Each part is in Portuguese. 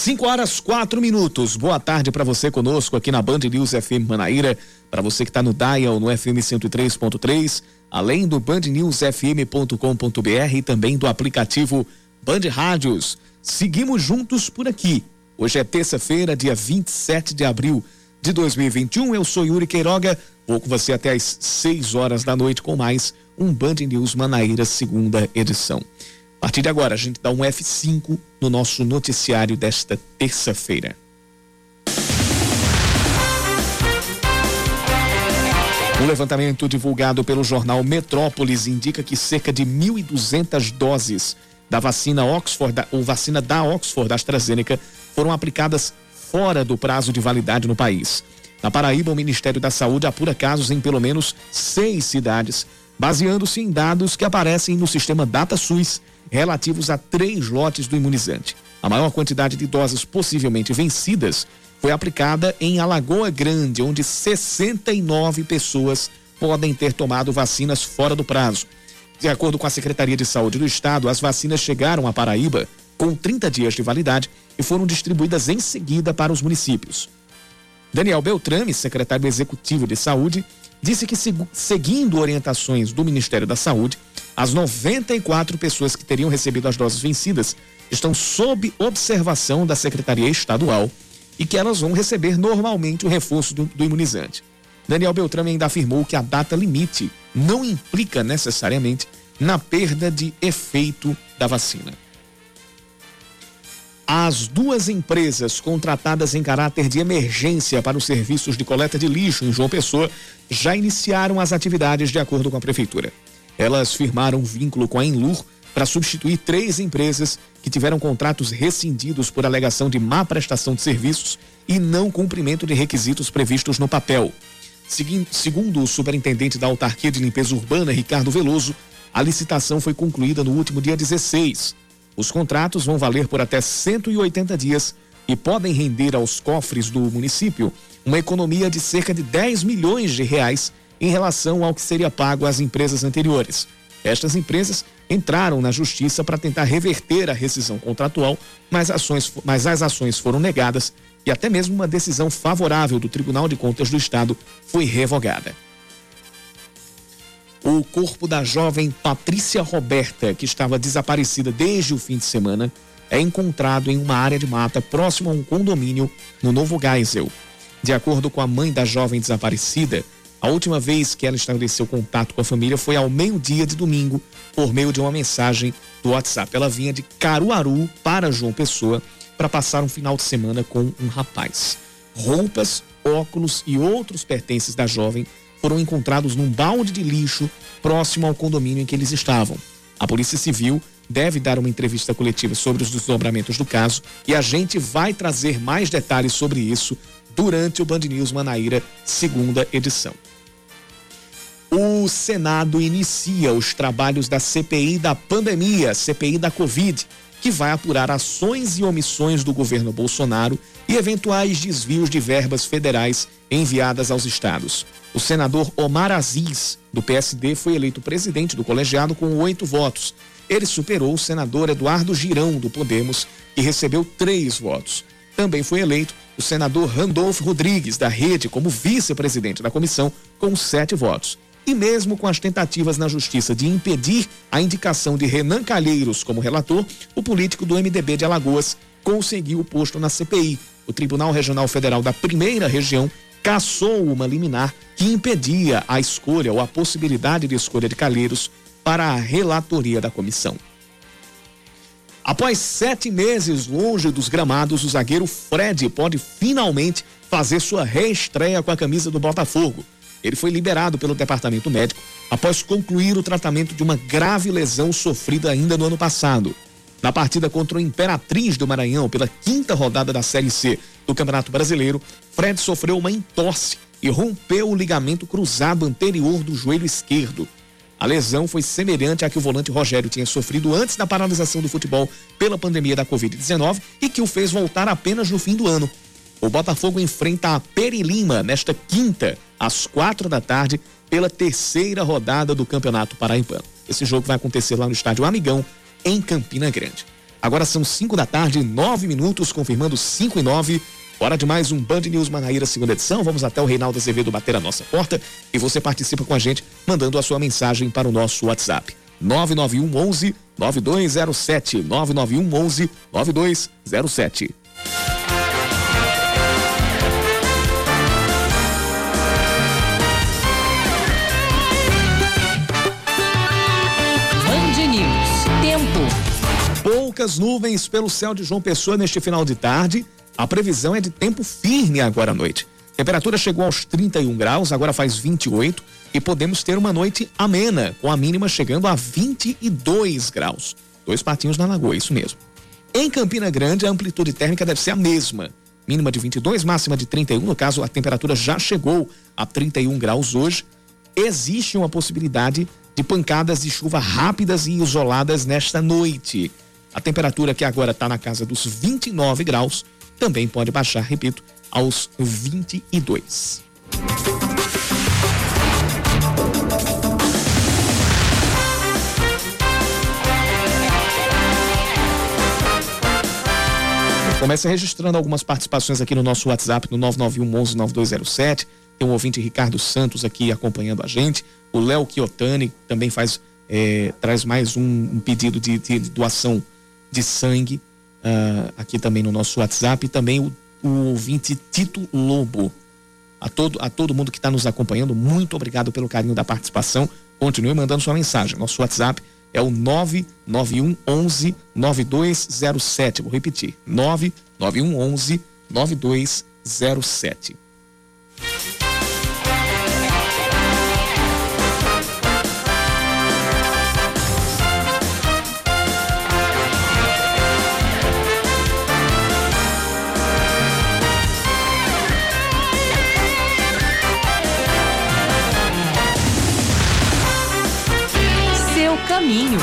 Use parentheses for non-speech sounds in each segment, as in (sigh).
5 horas 4 minutos. Boa tarde para você conosco aqui na Band News FM Manaíra. Para você que está no Dial no FM 103.3, além do bandnewsfm.com.br e também do aplicativo Band Rádios. Seguimos juntos por aqui. Hoje é terça-feira, dia 27 de abril de 2021. Eu sou Yuri Queiroga. Vou com você até às 6 horas da noite com mais um Band News Manaíra, segunda edição. A partir de agora, a gente dá um F5 no nosso noticiário desta terça-feira. Um levantamento divulgado pelo jornal Metrópolis indica que cerca de 1.200 doses da vacina Oxford, ou vacina da Oxford AstraZeneca, foram aplicadas fora do prazo de validade no país. Na Paraíba, o Ministério da Saúde apura casos em pelo menos seis cidades, baseando-se em dados que aparecem no sistema DataSUS relativos a três lotes do imunizante. A maior quantidade de doses possivelmente vencidas foi aplicada em Alagoa Grande, onde 69 pessoas podem ter tomado vacinas fora do prazo. De acordo com a Secretaria de Saúde do Estado, as vacinas chegaram à Paraíba com 30 dias de validade e foram distribuídas em seguida para os municípios. Daniel Beltrame, secretário executivo de Saúde, disse que, seguindo orientações do Ministério da Saúde, as 94 pessoas que teriam recebido as doses vencidas estão sob observação da Secretaria Estadual e que elas vão receber normalmente o reforço do, do imunizante. Daniel Beltrame ainda afirmou que a data limite não implica necessariamente na perda de efeito da vacina. As duas empresas contratadas em caráter de emergência para os serviços de coleta de lixo em João Pessoa já iniciaram as atividades de acordo com a prefeitura. Elas firmaram vínculo com a Enlur para substituir três empresas que tiveram contratos rescindidos por alegação de má prestação de serviços e não cumprimento de requisitos previstos no papel. Segundo o superintendente da Autarquia de Limpeza Urbana, Ricardo Veloso, a licitação foi concluída no último dia 16 os contratos vão valer por até 180 dias e podem render aos cofres do município uma economia de cerca de 10 milhões de reais em relação ao que seria pago às empresas anteriores. Estas empresas entraram na justiça para tentar reverter a rescisão contratual, mas, ações, mas as ações foram negadas e até mesmo uma decisão favorável do Tribunal de Contas do Estado foi revogada. O corpo da jovem Patrícia Roberta, que estava desaparecida desde o fim de semana, é encontrado em uma área de mata próximo a um condomínio no Novo Geisel. De acordo com a mãe da jovem desaparecida, a última vez que ela estabeleceu contato com a família foi ao meio-dia de domingo, por meio de uma mensagem do WhatsApp. Ela vinha de Caruaru para João Pessoa para passar um final de semana com um rapaz. Roupas, óculos e outros pertences da jovem foram encontrados num balde de lixo próximo ao condomínio em que eles estavam. A Polícia Civil deve dar uma entrevista coletiva sobre os desdobramentos do caso e a gente vai trazer mais detalhes sobre isso durante o Band News Manaíra, segunda edição. O Senado inicia os trabalhos da CPI da pandemia, CPI da Covid, que vai apurar ações e omissões do governo Bolsonaro e eventuais desvios de verbas federais enviadas aos estados. O senador Omar Aziz, do PSD, foi eleito presidente do colegiado com oito votos. Ele superou o senador Eduardo Girão, do Podemos, que recebeu três votos. Também foi eleito o senador Randolfo Rodrigues, da Rede, como vice-presidente da comissão, com sete votos. E mesmo com as tentativas na justiça de impedir a indicação de Renan Calheiros como relator, o político do MDB de Alagoas conseguiu o posto na CPI. O Tribunal Regional Federal da Primeira Região cassou uma liminar que impedia a escolha ou a possibilidade de escolha de Calheiros para a relatoria da comissão. Após sete meses longe dos gramados, o zagueiro Fred pode finalmente fazer sua reestreia com a camisa do Botafogo. Ele foi liberado pelo departamento médico após concluir o tratamento de uma grave lesão sofrida ainda no ano passado. Na partida contra o Imperatriz do Maranhão, pela quinta rodada da Série C do Campeonato Brasileiro, Fred sofreu uma entorse e rompeu o ligamento cruzado anterior do joelho esquerdo. A lesão foi semelhante à que o volante Rogério tinha sofrido antes da paralisação do futebol pela pandemia da Covid-19 e que o fez voltar apenas no fim do ano. O Botafogo enfrenta a Perilima nesta quinta, às quatro da tarde, pela terceira rodada do Campeonato Paraibano. Esse jogo vai acontecer lá no estádio Amigão, em Campina Grande. Agora são 5 da tarde, 9 minutos, confirmando 5 e 9. Hora de mais um Band News Manaíra, segunda edição. Vamos até o Reinaldo Azevedo bater a nossa porta e você participa com a gente mandando a sua mensagem para o nosso WhatsApp. 991 11 9207 991 11 9207. Poucas nuvens pelo céu de João Pessoa neste final de tarde. A previsão é de tempo firme agora à noite. Temperatura chegou aos 31 graus, agora faz 28 e podemos ter uma noite amena, com a mínima chegando a 22 graus. Dois patinhos na lagoa, isso mesmo. Em Campina Grande, a amplitude térmica deve ser a mesma. Mínima de 22, máxima de 31. No caso, a temperatura já chegou a 31 graus hoje. Existe uma possibilidade de pancadas de chuva rápidas e isoladas nesta noite. A temperatura que agora está na casa dos 29 graus também pode baixar, repito, aos 22. Começa registrando algumas participações aqui no nosso WhatsApp no 991 11 9207. Tem um ouvinte Ricardo Santos aqui acompanhando a gente. O Léo Chiotani também faz é, traz mais um, um pedido de, de, doação de sangue uh, aqui também no nosso WhatsApp. E também o, o ouvinte Tito Lobo. A todo, a todo mundo que está nos acompanhando, muito obrigado pelo carinho da participação. Continue mandando sua mensagem. Nosso WhatsApp é o 991 11 9207. Vou repetir: 991 11 9207. Caminho.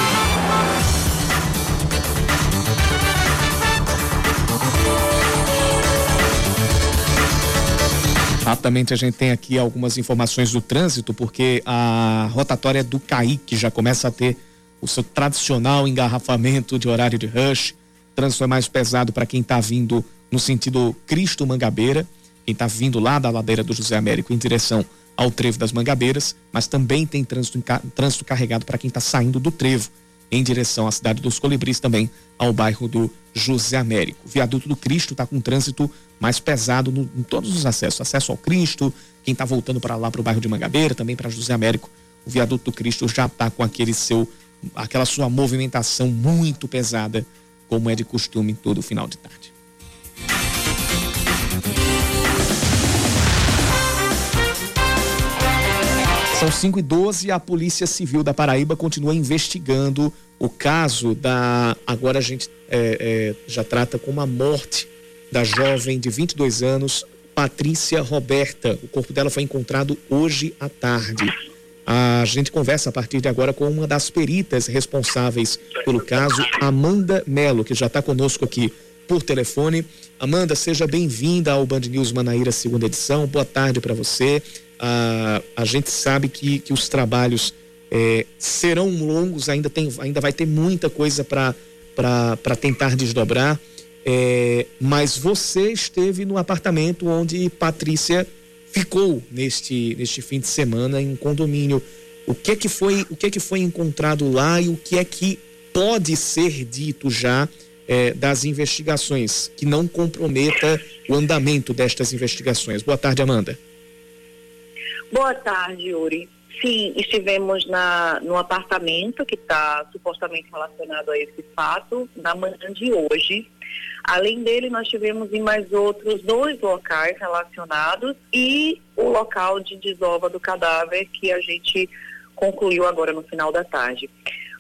Rapidamente a gente tem aqui algumas informações do trânsito, porque a rotatória do Caíque já começa a ter o seu tradicional engarrafamento de horário de rush. O trânsito é mais pesado para quem está vindo no sentido Cristo Mangabeira, quem está vindo lá da ladeira do José Américo em direção ao trevo das Mangabeiras, mas também tem trânsito, trânsito carregado para quem está saindo do trevo em direção à cidade dos Colibris, também ao bairro do José Américo. O viaduto do Cristo está com trânsito mais pesado no, em todos os acessos. Acesso ao Cristo, quem está voltando para lá para o bairro de Mangabeira, também para José Américo, o viaduto do Cristo já está com aquele seu, aquela sua movimentação muito pesada, como é de costume todo final de tarde. São 5 e 12 a Polícia Civil da Paraíba continua investigando o caso da. Agora a gente é, é, já trata como a morte da jovem de 22 anos, Patrícia Roberta. O corpo dela foi encontrado hoje à tarde. A gente conversa a partir de agora com uma das peritas responsáveis pelo caso, Amanda Melo, que já está conosco aqui por telefone. Amanda, seja bem-vinda ao Band News Manaíra, segunda edição. Boa tarde para você a, a gente sabe que, que os trabalhos é, serão longos, ainda, tem, ainda vai ter muita coisa para tentar desdobrar. É, mas você esteve no apartamento onde Patrícia ficou neste, neste fim de semana em um condomínio. O que é que foi o que é que foi encontrado lá e o que é que pode ser dito já é, das investigações que não comprometa o andamento destas investigações? Boa tarde, Amanda. Boa tarde, Yuri. Sim, estivemos na, no apartamento que está supostamente relacionado a esse fato na manhã de hoje. Além dele, nós tivemos em mais outros dois locais relacionados e o local de desova do cadáver que a gente concluiu agora no final da tarde.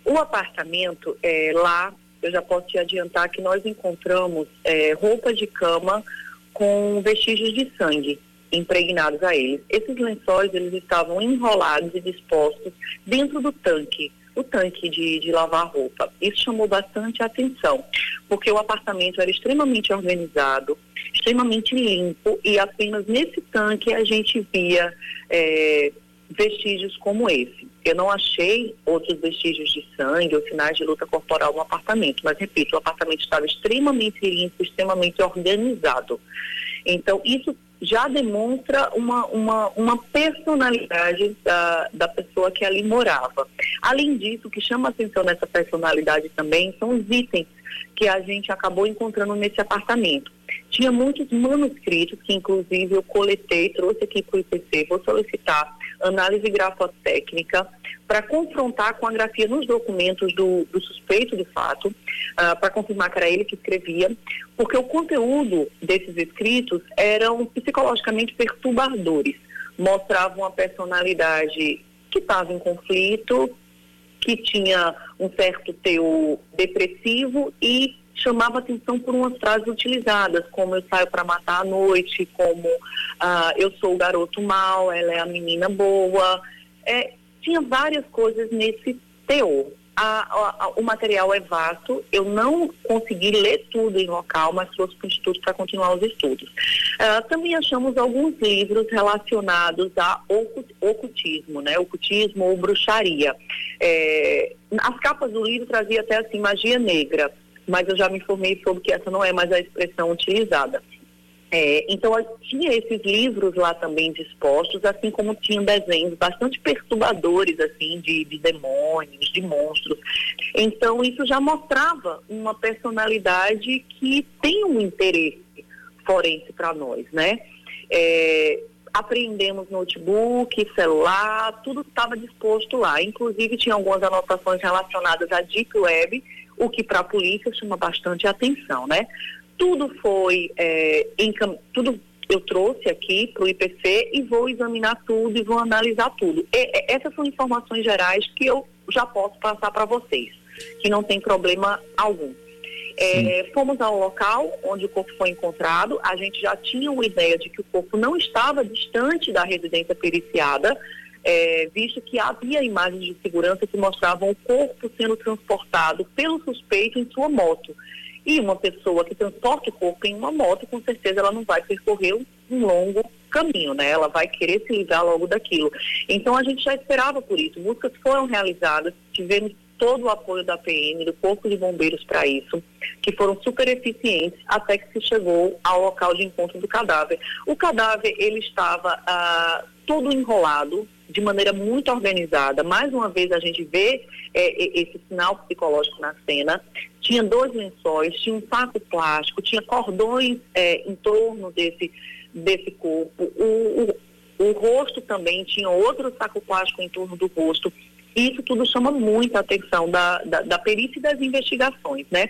O apartamento, é, lá, eu já posso te adiantar que nós encontramos é, roupa de cama com vestígios de sangue impregnados a eles. Esses lençóis eles estavam enrolados e dispostos dentro do tanque, o tanque de, de lavar roupa. Isso chamou bastante atenção, porque o apartamento era extremamente organizado, extremamente limpo e apenas nesse tanque a gente via é, vestígios como esse. Eu não achei outros vestígios de sangue ou sinais de luta corporal no apartamento, mas repito, o apartamento estava extremamente limpo, extremamente organizado. Então, isso já demonstra uma, uma, uma personalidade da, da pessoa que ali morava. Além disso, o que chama atenção nessa personalidade também são os itens que a gente acabou encontrando nesse apartamento. Tinha muitos manuscritos que, inclusive, eu coletei, trouxe aqui para o IPC, vou solicitar análise grafotécnica para confrontar com a grafia nos documentos do, do suspeito de fato, uh, para confirmar que era ele que escrevia, porque o conteúdo desses escritos eram psicologicamente perturbadores, mostravam uma personalidade que estava em conflito, que tinha um certo teor depressivo e chamava atenção por umas frases utilizadas, como eu saio para matar à noite, como uh, eu sou o garoto mal, ela é a menina boa. É, tinha várias coisas nesse teor. A, a, o material é vasto, eu não consegui ler tudo em local, mas trouxe para o Instituto para continuar os estudos. Uh, também achamos alguns livros relacionados a ocultismo, né? Ocultismo ou bruxaria. É, as capas do livro traziam até assim, magia negra mas eu já me informei sobre que essa não é mais a expressão utilizada. É, então, tinha esses livros lá também dispostos, assim como tinham desenhos bastante perturbadores, assim, de, de demônios, de monstros. Então, isso já mostrava uma personalidade que tem um interesse forense para nós, né? É, apreendemos notebook, celular, tudo estava disposto lá. Inclusive, tinha algumas anotações relacionadas à Deep Web, o que para a polícia chama bastante atenção, né? Tudo foi, é, encam... tudo eu trouxe aqui para o IPC e vou examinar tudo e vou analisar tudo. E, essas são informações gerais que eu já posso passar para vocês, que não tem problema algum. É, fomos ao local onde o corpo foi encontrado, a gente já tinha uma ideia de que o corpo não estava distante da residência periciada, é, visto que havia imagens de segurança que mostravam o corpo sendo transportado pelo suspeito em sua moto. E uma pessoa que transporta o corpo em uma moto, com certeza ela não vai percorrer um longo caminho, né? Ela vai querer se livrar logo daquilo. Então a gente já esperava por isso. Buscas foram realizadas, tivemos todo o apoio da PM, do Corpo de Bombeiros para isso, que foram super eficientes até que se chegou ao local de encontro do cadáver. O cadáver, ele estava ah, todo enrolado, de maneira muito organizada. Mais uma vez a gente vê é, esse sinal psicológico na cena. Tinha dois lençóis, tinha um saco plástico, tinha cordões é, em torno desse, desse corpo. O, o, o rosto também tinha outro saco plástico em torno do rosto. Isso tudo chama muita atenção da, da, da perícia e das investigações, né?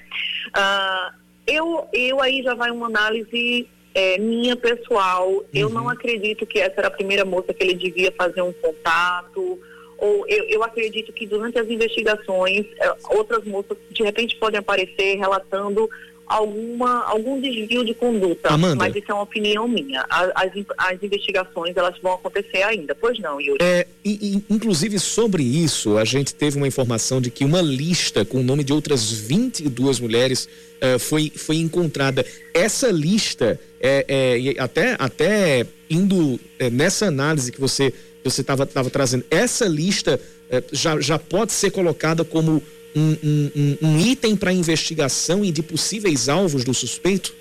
Ah, eu, eu aí já vai uma análise é, minha pessoal, uhum. eu não acredito que essa era a primeira moça que ele devia fazer um contato, ou eu, eu acredito que durante as investigações, é, outras moças de repente podem aparecer relatando alguma, algum desvio de conduta. Amanda. Mas isso é uma opinião minha. As, as investigações elas vão acontecer ainda. Pois não, Yuri? É, e, inclusive sobre isso, a gente teve uma informação de que uma lista com o nome de outras 22 mulheres uh, foi, foi encontrada. Essa lista, é, é, até, até indo é, nessa análise que você você estava trazendo, essa lista é, já, já pode ser colocada como um, um, um item para investigação e de possíveis alvos do suspeito?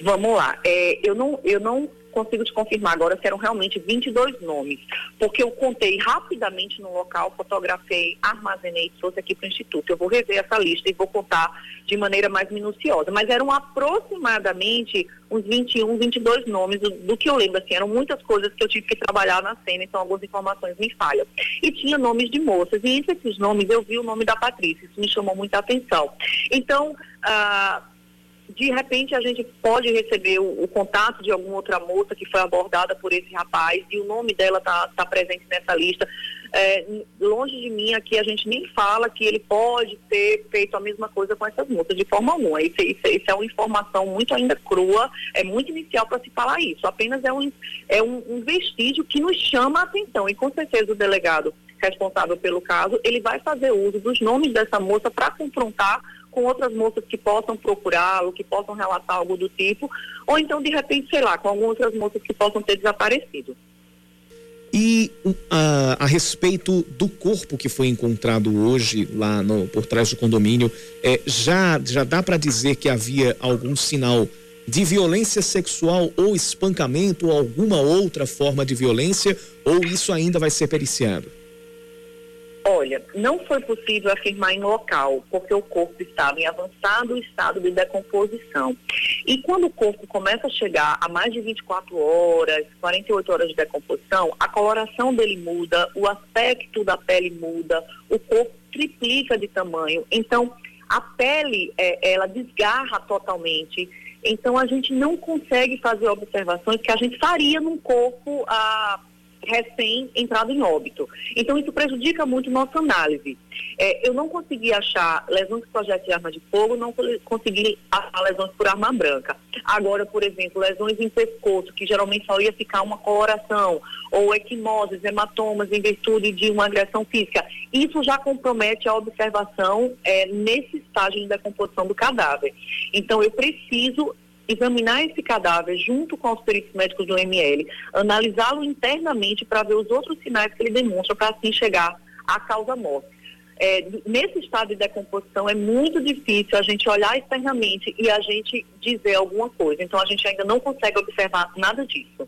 Vamos lá. É, eu, não, eu não consigo te confirmar agora se eram realmente 22 nomes, porque eu contei rapidamente no local, fotografei, armazenei e trouxe aqui para o Instituto. Eu vou rever essa lista e vou contar de maneira mais minuciosa, mas eram aproximadamente uns 21, 22 nomes do, do que eu lembro, assim, eram muitas coisas que eu tive que trabalhar na cena, então algumas informações me falham. E tinha nomes de moças, e entre esses nomes eu vi o nome da Patrícia, isso me chamou muita atenção. Então, ah, de repente a gente pode receber o, o, contato de alguma outra moça que foi abordada por esse rapaz e o nome dela está tá presente nessa lista. É, longe de mim aqui a gente nem fala que ele pode ter feito a mesma coisa com essas moças de forma alguma. Isso, isso, isso é uma informação muito ainda crua, é muito inicial para se falar isso. Apenas é, um, é um, um vestígio que nos chama a atenção e com certeza o delegado responsável pelo caso, ele vai fazer uso dos nomes dessa moça para confrontar com outras moças que possam procurá-lo, que possam relatar algo do tipo, ou então, de repente, sei lá, com algumas outras moças que possam ter desaparecido. E, uh, a respeito do corpo que foi encontrado hoje lá no, por trás do condomínio, é, já, já dá para dizer que havia algum sinal de violência sexual ou espancamento ou alguma outra forma de violência, ou isso ainda vai ser periciado? Olha, não foi possível afirmar em local, porque o corpo estava em avançado estado de decomposição. E quando o corpo começa a chegar a mais de 24 horas, 48 horas de decomposição, a coloração dele muda, o aspecto da pele muda, o corpo triplica de tamanho. Então, a pele, é, ela desgarra totalmente. Então, a gente não consegue fazer observações que a gente faria num corpo. Ah, recém entrado em óbito. Então, isso prejudica muito nossa análise. É, eu não consegui achar lesões por projeto de arma de fogo, não consegui achar lesões por arma branca. Agora, por exemplo, lesões em pescoço, que geralmente só ia ficar uma coloração, ou equimoses, hematomas em virtude de uma agressão física, isso já compromete a observação é, nesse estágio de decomposição do cadáver. Então, eu preciso examinar esse cadáver junto com os peritos médicos do ML, analisá-lo internamente para ver os outros sinais que ele demonstra para assim chegar à causa morte. É, nesse estado de decomposição é muito difícil a gente olhar externamente e a gente dizer alguma coisa. Então a gente ainda não consegue observar nada disso.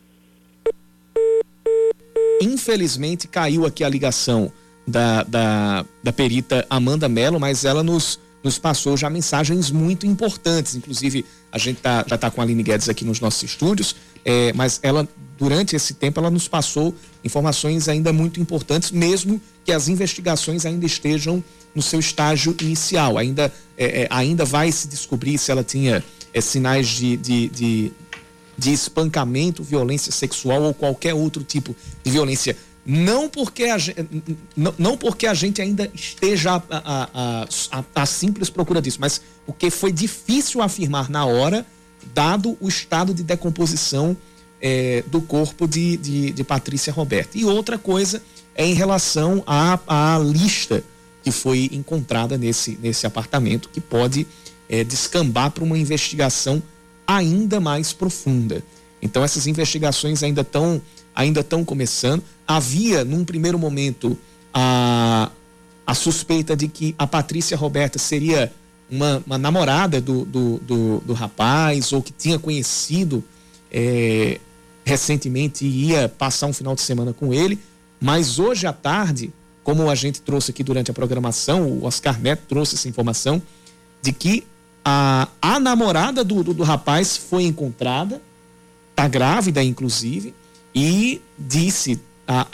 Infelizmente caiu aqui a ligação da, da, da perita Amanda Mello, mas ela nos nos passou já mensagens muito importantes. Inclusive, a gente tá, já está com a Aline Guedes aqui nos nossos estúdios, é, mas ela, durante esse tempo, ela nos passou informações ainda muito importantes, mesmo que as investigações ainda estejam no seu estágio inicial. Ainda, é, é, ainda vai se descobrir se ela tinha é, sinais de, de, de, de espancamento, violência sexual ou qualquer outro tipo de violência não porque a, não, não porque a gente ainda esteja a, a, a, a, simples procura disso, mas porque foi difícil afirmar na hora, dado o estado de decomposição é, do corpo de, de, de, Patrícia Roberta. E outra coisa é em relação à, à lista que foi encontrada nesse, nesse apartamento, que pode é, descambar para uma investigação ainda mais profunda. Então, essas investigações ainda estão ainda estão começando. Havia, num primeiro momento, a, a suspeita de que a Patrícia Roberta seria uma, uma namorada do, do, do, do, rapaz, ou que tinha conhecido é, recentemente e ia passar um final de semana com ele. Mas hoje à tarde, como a gente trouxe aqui durante a programação, o Oscar Neto trouxe essa informação, de que a, a namorada do, do, do rapaz foi encontrada, está grávida, inclusive, e disse a,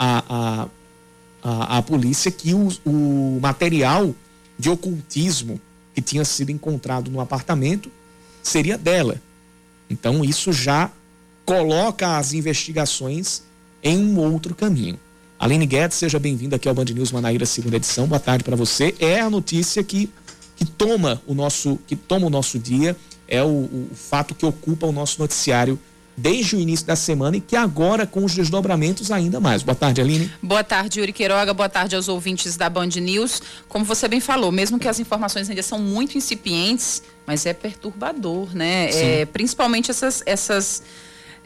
a, a polícia que o, o material de ocultismo que tinha sido encontrado no apartamento seria dela. Então isso já coloca as investigações em um outro caminho. Aline Guedes, seja bem-vinda aqui ao Band News Manaíra, segunda edição. Boa tarde para você. É a notícia que, que toma o nosso que toma o nosso dia, é o, o fato que ocupa o nosso noticiário desde o início da semana e que agora com os desdobramentos ainda mais. Boa tarde, Aline. Boa tarde, Yuri Queiroga. Boa tarde aos ouvintes da Band News. Como você bem falou, mesmo que as informações ainda são muito incipientes, mas é perturbador, né? É, principalmente essas, essas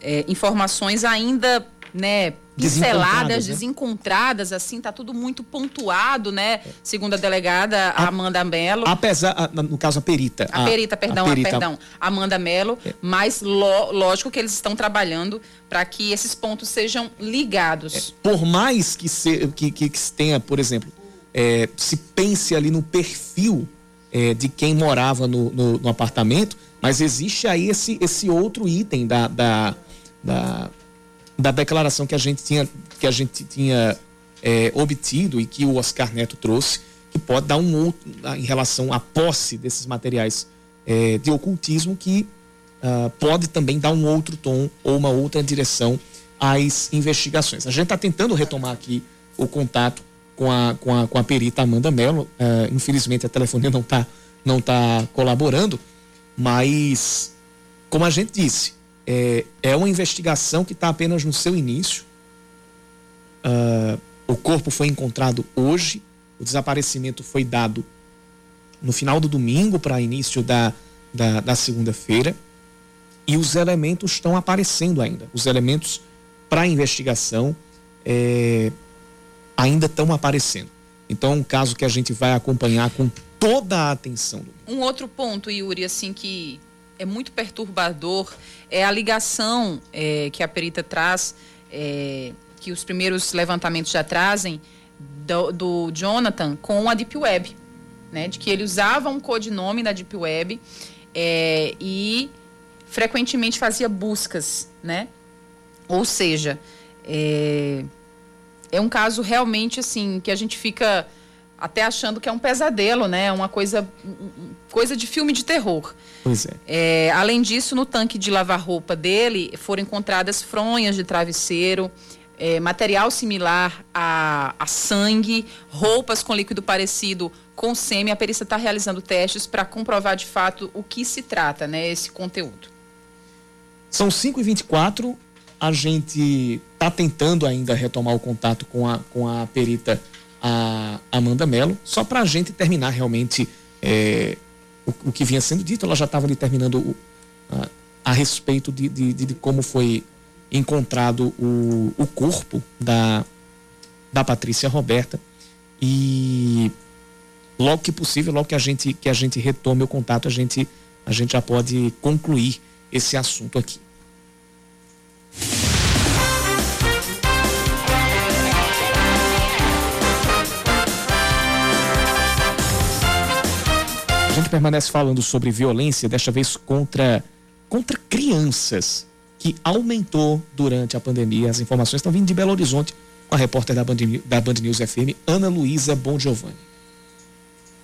é, informações ainda né, pinceladas, né? desencontradas, assim, tá tudo muito pontuado, né? Segundo a delegada a, Amanda Mello. Apesar, no caso, a perita. A, a perita, perdão, a perita. perdão, Amanda Mello, é. mas lo, lógico que eles estão trabalhando para que esses pontos sejam ligados. É, por mais que, se, que, que, que tenha, por exemplo, é, se pense ali no perfil é, de quem morava no, no, no, apartamento, mas existe aí esse, esse outro item da, da, da da declaração que a gente tinha, que a gente tinha é, obtido e que o Oscar Neto trouxe, que pode dar um outro em relação à posse desses materiais é, de ocultismo, que uh, pode também dar um outro tom ou uma outra direção às investigações. A gente está tentando retomar aqui o contato com a, com a, com a perita Amanda Mello. Uh, infelizmente a telefonia não está não tá colaborando, mas como a gente disse, é, é uma investigação que está apenas no seu início. Uh, o corpo foi encontrado hoje, o desaparecimento foi dado no final do domingo para início da, da, da segunda-feira e os elementos estão aparecendo ainda. Os elementos para investigação é, ainda estão aparecendo. Então, é um caso que a gente vai acompanhar com toda a atenção. Um outro ponto, Yuri, assim, que é muito perturbador é a ligação é, que a perita traz, é, que os primeiros levantamentos já trazem, do, do, Jonathan com a Deep Web, né? De que ele usava um codinome da Deep Web é, e frequentemente fazia buscas, né? Ou seja, é, é um caso realmente assim que a gente fica até achando que é um pesadelo, né? Uma coisa, coisa de filme de terror. Pois é. é. Além disso, no tanque de lavar roupa dele foram encontradas fronhas de travesseiro, é, material similar a, a sangue, roupas com líquido parecido com sêmen. A perícia está realizando testes para comprovar de fato o que se trata, né? Esse conteúdo. São 5h24. A gente está tentando ainda retomar o contato com a, com a perita a Amanda Mello, só para a gente terminar realmente é, o, o, que vinha sendo dito. Ela já estava ali terminando o, a, a, respeito de, de, de, como foi encontrado o, o corpo da, da Patrícia Roberta. E logo que possível, logo que a gente, que a gente retome o contato, a gente, a gente já pode concluir esse assunto aqui. Permanece falando sobre violência, desta vez contra, contra crianças, que aumentou durante a pandemia. As informações estão vindo de Belo Horizonte com a repórter da Band, da Band News FM, Ana Luísa Bon Giovanni.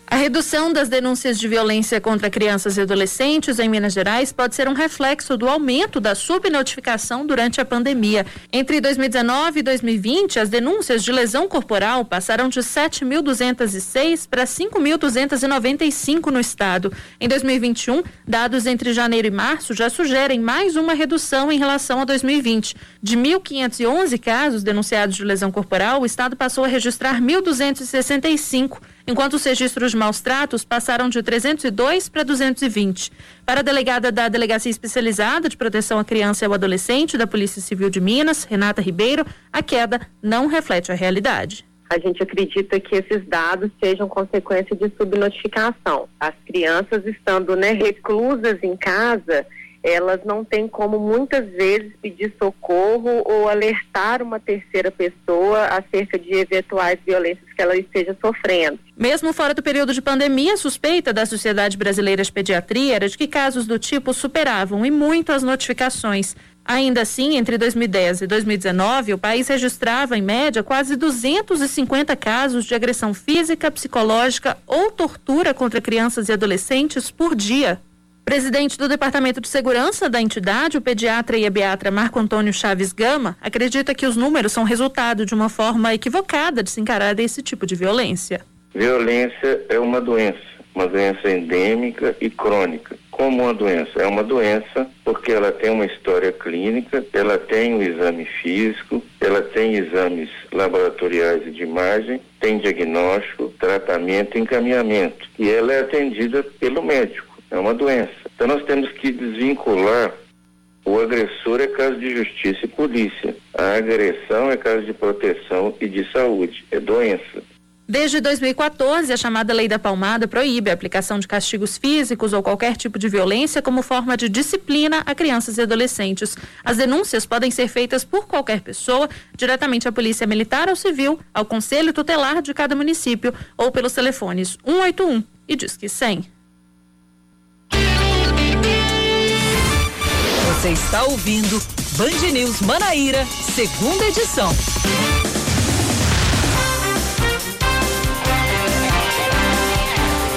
A redução das denúncias de violência contra crianças e adolescentes em Minas Gerais pode ser um reflexo do aumento da subnotificação durante a pandemia. Entre 2019 e 2020, as denúncias de lesão corporal passaram de 7.206 para 5.295 no estado. Em 2021, dados entre janeiro e março já sugerem mais uma redução em relação a 2020. De 1.511 casos denunciados de lesão corporal, o estado passou a registrar 1.265 enquanto os registros de maus tratos passaram de 302 para 220. Para a delegada da Delegacia Especializada de Proteção à Criança e ao Adolescente da Polícia Civil de Minas, Renata Ribeiro, a queda não reflete a realidade. A gente acredita que esses dados sejam consequência de subnotificação. As crianças estando né, reclusas em casa, elas não têm como muitas vezes pedir socorro ou alertar uma terceira pessoa acerca de eventuais violências que ela esteja sofrendo. Mesmo fora do período de pandemia, a suspeita da Sociedade Brasileira de Pediatria era de que casos do tipo superavam e muito as notificações. Ainda assim, entre 2010 e 2019, o país registrava, em média, quase 250 casos de agressão física, psicológica ou tortura contra crianças e adolescentes por dia. Presidente do Departamento de Segurança da entidade, o pediatra e a Marco Antônio Chaves Gama, acredita que os números são resultado de uma forma equivocada de se encarar esse tipo de violência. Violência é uma doença, uma doença endêmica e crônica. Como uma doença? É uma doença porque ela tem uma história clínica, ela tem um exame físico, ela tem exames laboratoriais e de imagem, tem diagnóstico, tratamento e encaminhamento. E ela é atendida pelo médico é uma doença. Então nós temos que desvincular o agressor é caso de justiça e polícia. A agressão é caso de proteção e de saúde, é doença. Desde 2014, a chamada Lei da Palmada proíbe a aplicação de castigos físicos ou qualquer tipo de violência como forma de disciplina a crianças e adolescentes. As denúncias podem ser feitas por qualquer pessoa, diretamente à Polícia Militar ou Civil, ao Conselho Tutelar de cada município ou pelos telefones 181 e Disque 100. Você está ouvindo Band News Manaíra, segunda edição.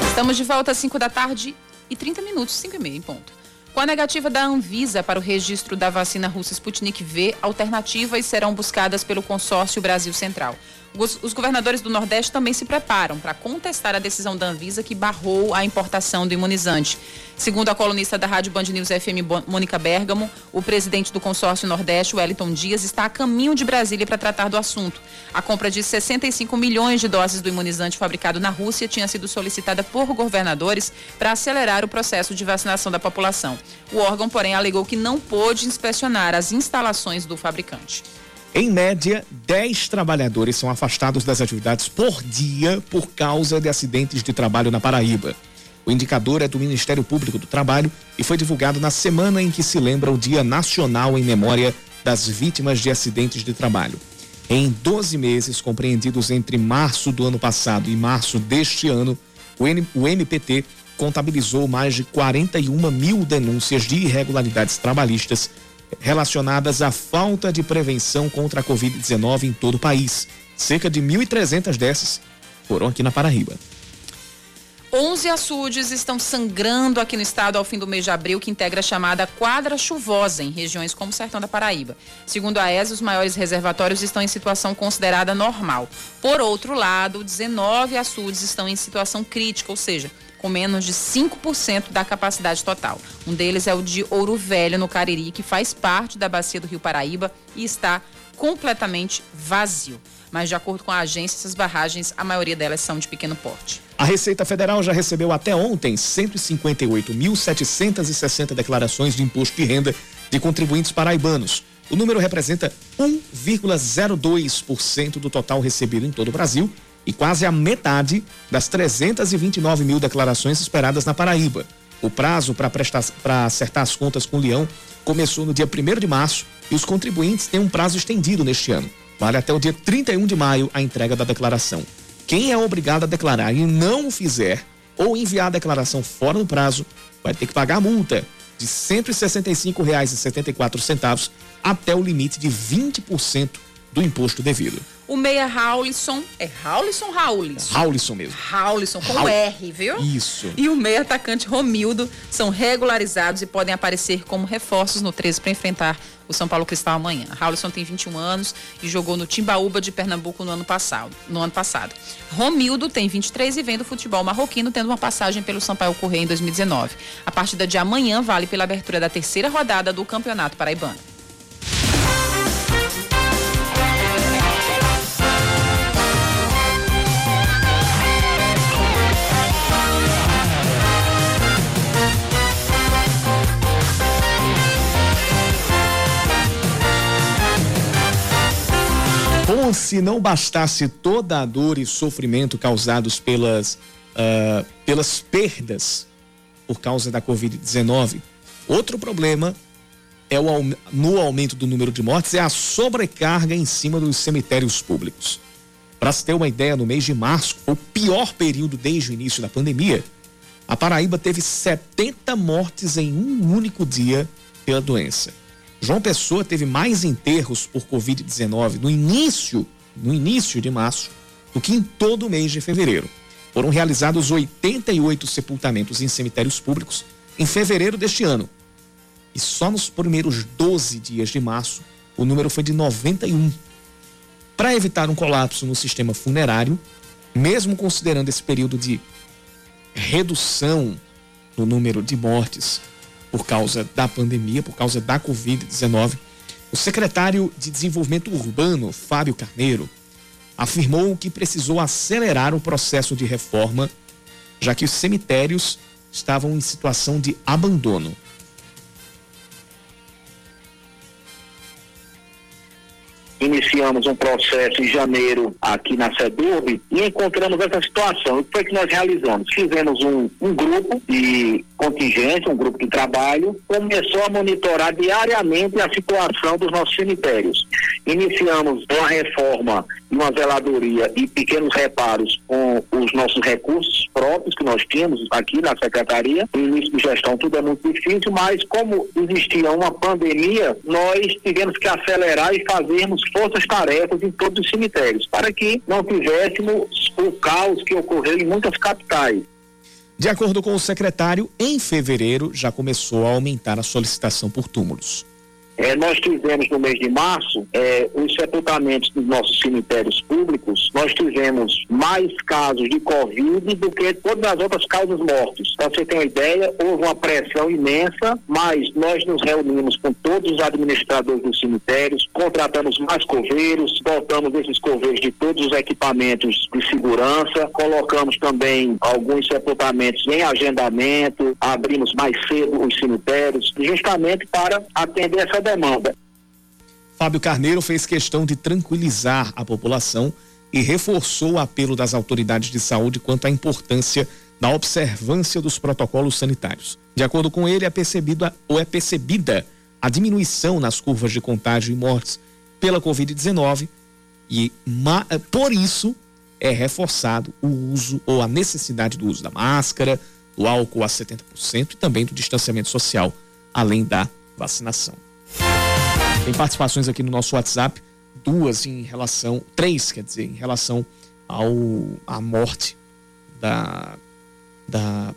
Estamos de volta às 5 da tarde e 30 minutos, 5 e meia em ponto. Com a negativa da Anvisa para o registro da vacina russa Sputnik V, alternativas serão buscadas pelo consórcio Brasil Central. Os, os, governadores do Nordeste também se preparam para contestar a decisão da Anvisa que barrou a importação do imunizante. Segundo a colunista da Rádio Band News FM, Mônica Bergamo, o presidente do consórcio Nordeste, Wellington Dias, está a caminho de Brasília para tratar do assunto. A compra de 65 milhões de doses do imunizante fabricado na Rússia tinha sido solicitada por governadores para acelerar o processo de vacinação da população. O órgão, porém, alegou que não pôde inspecionar as instalações do fabricante. Em média, 10 trabalhadores são afastados das atividades por dia por causa de acidentes de trabalho na Paraíba. O indicador é do Ministério Público do Trabalho e foi divulgado na semana em que se lembra o Dia Nacional em Memória das Vítimas de Acidentes de Trabalho. Em 12 meses compreendidos entre março do ano passado e março deste ano, o, MPT contabilizou mais de 41 mil denúncias de irregularidades trabalhistas relacionadas à falta de prevenção contra a Covid-19 em todo o país. Cerca de 1.300 dessas foram aqui na Paraíba. 11 açudes estão sangrando aqui no estado ao fim do mês de abril, que integra a chamada quadra chuvosa em regiões como o Sertão da Paraíba. Segundo a ESA, os maiores reservatórios estão em situação considerada normal. Por outro lado, 19 açudes estão em situação crítica, ou seja, com menos de 5% da capacidade total. Um deles é o de Ouro Velho, no Cariri, que faz parte da bacia do Rio Paraíba e está completamente vazio. Mas, de acordo com a agência, essas barragens, a maioria delas são de pequeno porte. A Receita Federal já recebeu até ontem 158.760 declarações de imposto de renda de contribuintes paraibanos. O número representa 1,02% do total recebido em todo o Brasil e quase a metade das 329 mil declarações esperadas na Paraíba. O prazo para acertar as contas com o Leão começou no dia 1 de março e os contribuintes têm um prazo estendido neste ano. Vale até o dia 31 de maio a entrega da declaração. Quem é obrigado a declarar e não o fizer ou enviar a declaração fora do prazo vai ter que pagar a multa de R$ 165,74 até o limite de 20% do imposto devido. O meia Raulison, é Raulison Raulison? Raulison mesmo. Raulison, com Raul... R, viu? Isso. E o meia atacante Romildo são regularizados e podem aparecer como reforços no 13 para enfrentar o São Paulo Cristal amanhã. Raulison tem 21 anos e jogou no Timbaúba de Pernambuco no ano passado. No ano passado. Romildo tem 23 e vem do futebol marroquino, tendo uma passagem pelo Sampaio Correia em 2019. A partida de amanhã vale pela abertura da terceira rodada do Campeonato Paraibano. Como se não bastasse toda a dor e sofrimento causados pelas, uh, pelas perdas por causa da Covid-19, outro problema é o, no aumento do número de mortes é a sobrecarga em cima dos cemitérios públicos. Para se ter uma ideia, no mês de março, o pior período desde o início da pandemia, a Paraíba teve 70 mortes em um único dia pela doença. João Pessoa teve mais enterros por Covid-19 no início, no início de março, do que em todo o mês de fevereiro. Foram realizados 88 sepultamentos em cemitérios públicos em fevereiro deste ano. E só nos primeiros 12 dias de março, o número foi de 91. Para evitar um colapso no sistema funerário, mesmo considerando esse período de redução no número de mortes por causa da pandemia, por causa da Covid-19, o secretário de Desenvolvimento Urbano, Fábio Carneiro, afirmou que precisou acelerar o processo de reforma, já que os cemitérios estavam em situação de abandono. Iniciamos um processo em janeiro aqui na SEDURB e encontramos essa situação. O que foi que nós realizamos? Fizemos um, um grupo de contingência, um grupo de trabalho, começou a monitorar diariamente a situação dos nossos cemitérios. Iniciamos uma reforma uma zeladoria e pequenos reparos com os nossos recursos próprios que nós tínhamos aqui na secretaria. No início de gestão tudo é muito difícil, mas como existia uma pandemia, nós tivemos que acelerar e fazermos forças-tarefas em todos os cemitérios, para que não tivéssemos o caos que ocorreu em muitas capitais. De acordo com o secretário, em fevereiro já começou a aumentar a solicitação por túmulos. É, nós tivemos no mês de março é, os sepultamentos dos nossos cemitérios públicos, nós tivemos mais casos de Covid do que todas as outras causas mortes. Para você ter uma ideia, houve uma pressão imensa, mas nós nos reunimos com todos os administradores dos cemitérios, contratamos mais coveiros, dotamos esses coveiros de todos os equipamentos de segurança, colocamos também alguns sepultamentos em agendamento, abrimos mais cedo os cemitérios, justamente para atender essa demanda. Fábio Carneiro fez questão de tranquilizar a população e reforçou o apelo das autoridades de saúde quanto à importância da observância dos protocolos sanitários. De acordo com ele, é percebida ou é percebida a diminuição nas curvas de contágio e mortes pela Covid-19 e por isso é reforçado o uso ou a necessidade do uso da máscara, do álcool a 70% e também do distanciamento social, além da vacinação. Tem participações aqui no nosso WhatsApp, duas em relação, três, quer dizer, em relação ao à morte da da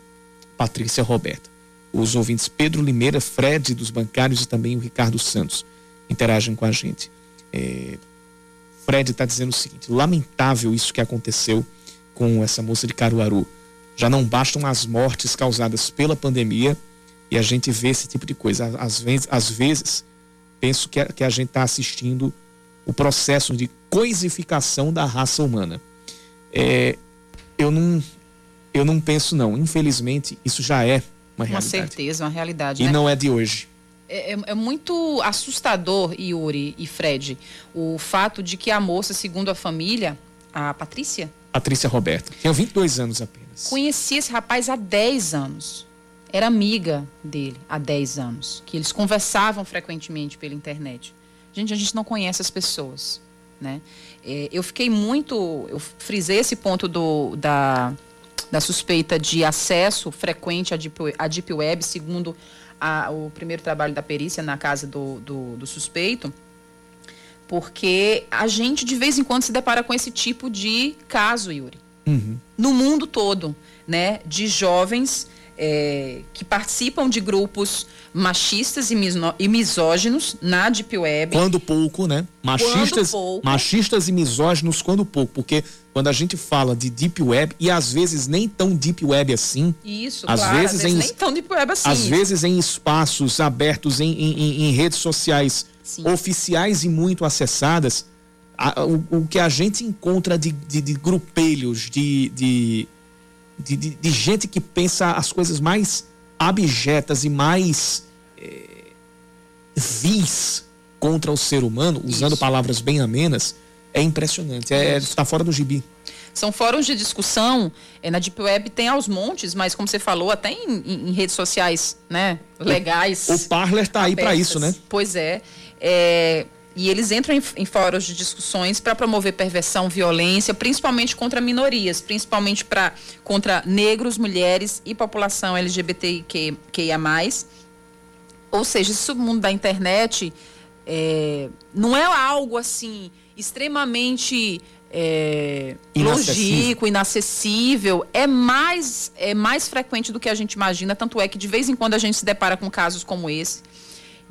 Patrícia Roberta. Os ouvintes Pedro Limeira, Fred dos bancários e também o Ricardo Santos interagem com a gente. É, Fred está dizendo o seguinte: lamentável isso que aconteceu com essa moça de Caruaru. Já não bastam as mortes causadas pela pandemia e a gente vê esse tipo de coisa. Às vezes, às vezes penso que a, que a gente está assistindo o processo de coisificação da raça humana. É, eu não eu não penso não. Infelizmente, isso já é uma realidade. Uma certeza, uma realidade. E né? não é de hoje. É, é, é, muito assustador, Yuri e Fred, o fato de que a moça, segundo a família, a Patrícia? Patrícia Roberta, tinha 22 anos apenas. Conhecia esse rapaz há 10 anos era amiga dele há 10 anos, que eles conversavam frequentemente pela internet. Gente, a gente não conhece as pessoas, né? É, eu fiquei muito, eu frisei esse ponto do, da, da suspeita de acesso frequente à Deep, à Deep Web, segundo a, o primeiro trabalho da perícia na casa do, do, do suspeito, porque a gente de vez em quando se depara com esse tipo de caso, Yuri. Uhum. No mundo todo, né? De jovens é, que participam de grupos machistas e, e, misóginos na Deep Web. Quando pouco, né? Machistas, pouco. machistas e misóginos quando pouco, porque quando a gente fala de Deep Web, e às vezes nem tão Deep Web assim. Isso, às claro, vezes, às vezes em, nem tão Deep Web assim. Às vezes em espaços abertos, em, em, em redes sociais Sim. oficiais e muito acessadas, a, o, o, que a gente encontra de, de, de grupelhos, de, de de, de, de gente que pensa as coisas mais abjetas e mais é, vis contra o ser humano, usando Isso. palavras bem amenas, é impressionante. É, está fora do gibi. São fóruns de discussão. É, na Deep Web tem aos montes, mas como você falou, até em, em, em redes sociais né, legais. O, o Parler está aí para isso, né? Pois é. é e eles entram em, em fóruns de discussões para promover perversão, violência, principalmente contra minorias, principalmente para contra negros, mulheres e população LGBTQIA+. Ou seja, esse submundo da internet é, não é algo assim extremamente é, logístico, inacessível, é mais, é mais frequente do que a gente imagina, tanto é que de vez em quando a gente se depara com casos como esse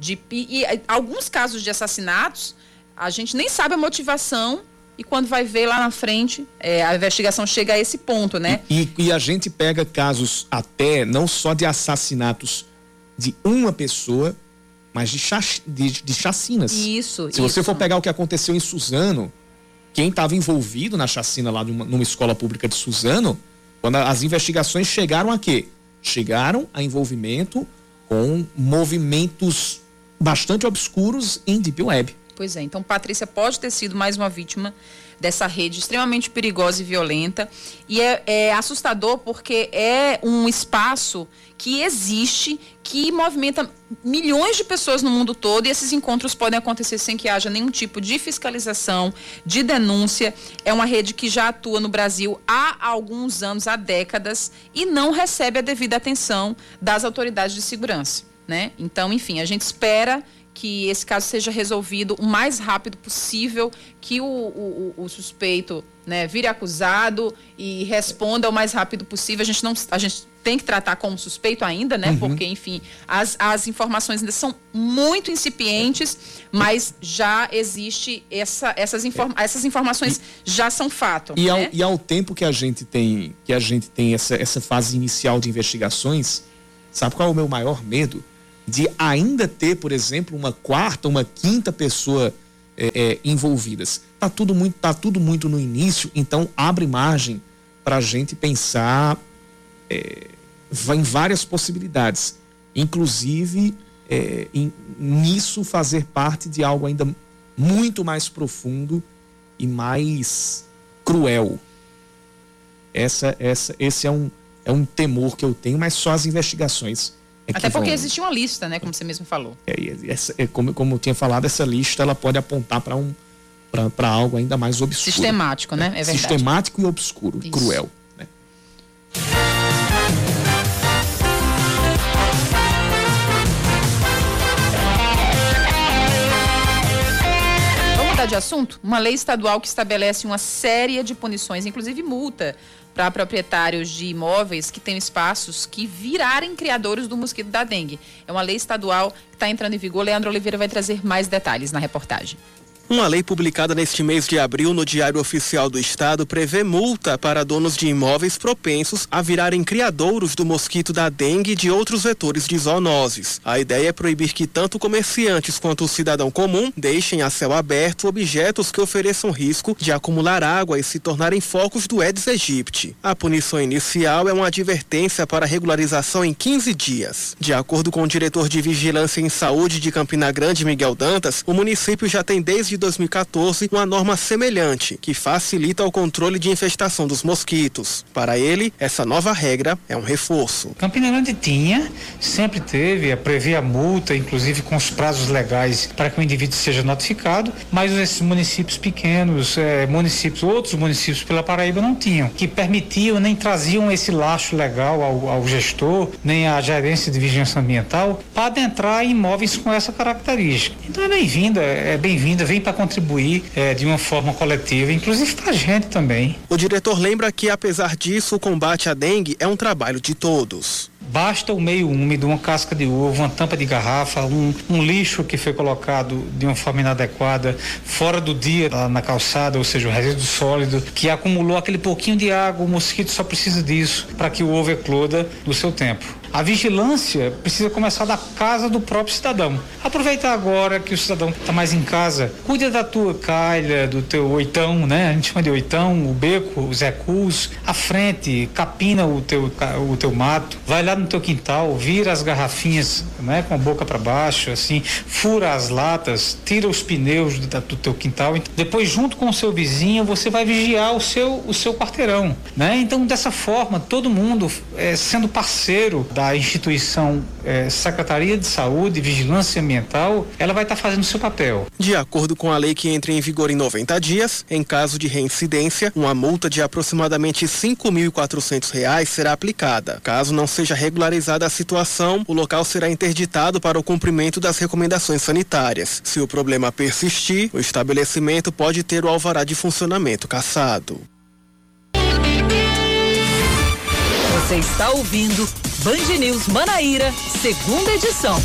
de, e, e alguns casos de assassinatos, a gente nem sabe a motivação e quando vai ver lá na frente, é, a investigação chega a esse ponto, né? E, e, e, a gente pega casos até não só de assassinatos de uma pessoa, mas de, chac, de, de chacinas. Isso. Se você for pegar o que aconteceu em Suzano, quem estava envolvido na chacina lá numa, numa escola pública de Suzano, quando as investigações chegaram a quê? Chegaram a envolvimento com movimentos bastante obscuros em Deep Web. Pois é, então Patrícia pode ter sido mais uma vítima dessa rede extremamente perigosa e violenta. E é, é, assustador porque é um espaço que existe, que movimenta milhões de pessoas no mundo todo, e esses encontros podem acontecer sem que haja nenhum tipo de fiscalização, de denúncia. É uma rede que já atua no Brasil há alguns anos, há décadas, e não recebe a devida atenção das autoridades de segurança né? Então, enfim, a gente espera que esse caso seja resolvido o mais rápido possível, que o, o, o, suspeito né, vire acusado e responda o mais rápido possível. A gente não, a gente tem que tratar como suspeito ainda, né? Uhum. Porque, enfim, as, as informações ainda são muito incipientes, mas já existe essa, essas, informa essas informações já são fato. E, né? ao, e ao tempo que a gente tem que a gente tem essa, essa fase inicial de investigações, sabe qual é o meu maior medo? De ainda ter, por exemplo, uma quarta, uma quinta pessoa é, é, envolvidas. Tá tudo muito, tá tudo muito no início, então abre margem para a gente pensar é, em várias possibilidades, inclusive é, em, nisso fazer parte de algo ainda muito mais profundo e mais cruel. Essa, essa, esse é um, é um temor que eu tenho, mas só as investigações. É Até porque vão... existe uma lista, né? Como você mesmo falou. É, essa, é, como, como eu tinha falado, essa lista ela pode apontar para um para algo ainda mais obscuro. Sistemático, né? É verdade. Sistemático e obscuro, Isso. cruel. Né? mudar de assunto? Uma lei estadual que estabelece uma série de punições, inclusive multa, para proprietários de imóveis que têm espaços que virarem criadores do mosquito da dengue. É uma lei estadual que está entrando em vigor. Leandro Oliveira vai trazer mais detalhes na reportagem. Uma lei publicada neste mês de abril no Diário Oficial do Estado prevê multa para donos de imóveis propensos a virarem criadouros do mosquito da dengue e de outros vetores de zoonoses. A ideia é proibir que tanto comerciantes quanto o cidadão comum deixem a céu aberto objetos que ofereçam risco de acumular água e se tornarem focos do Aedes aegypti. A punição inicial é uma advertência para regularização em 15 dias. De acordo com o diretor de Vigilância em Saúde de Campina Grande, Miguel Dantas, o município já tem desde 2014 uma norma semelhante que facilita o controle de infestação dos mosquitos. Para ele, essa nova regra é um reforço. Campina Grande tinha, sempre teve, a prever a multa, inclusive com os prazos legais para que o indivíduo seja notificado, mas esses municípios pequenos, é, municípios, outros municípios pela Paraíba não tinham, que permitiam nem traziam esse laço legal ao, ao gestor, nem à gerência de vigilância ambiental, para adentrar imóveis com essa característica. Então é bem-vinda, é bem-vinda, vem para contribuir é, de uma forma coletiva, inclusive para a gente também. O diretor lembra que, apesar disso, o combate à dengue é um trabalho de todos. Basta o meio úmido, uma casca de ovo, uma tampa de garrafa, um, um, lixo que foi colocado de uma forma inadequada, fora do dia na calçada, ou seja, o resíduo sólido, que acumulou aquele pouquinho de água, o mosquito só precisa disso para que o ovo ecloda no seu tempo. A vigilância precisa começar da casa do próprio cidadão. Aproveita agora que o cidadão está mais em casa, cuida da tua calha, do teu oitão, né? A gente chama de oitão, o beco, os recus, a frente, capina o teu, o teu mato, vai lá no teu quintal, vira as garrafinhas, né? Com a boca para baixo, assim, fura as latas, tira os pneus do, do teu quintal. Depois, junto com o seu vizinho, você vai vigiar o seu, o seu quarteirão, né? Então, dessa forma, todo mundo é, sendo parceiro da da instituição é, Secretaria de Saúde e Vigilância Ambiental, ela vai estar tá fazendo seu papel. De acordo com a lei que entra em vigor em 90 dias, em caso de reincidência, uma multa de aproximadamente R$ 5.400 será aplicada. Caso não seja regularizada a situação, o local será interditado para o cumprimento das recomendações sanitárias. Se o problema persistir, o estabelecimento pode ter o alvará de funcionamento cassado. Você está ouvindo Band News Manaíra, segunda edição.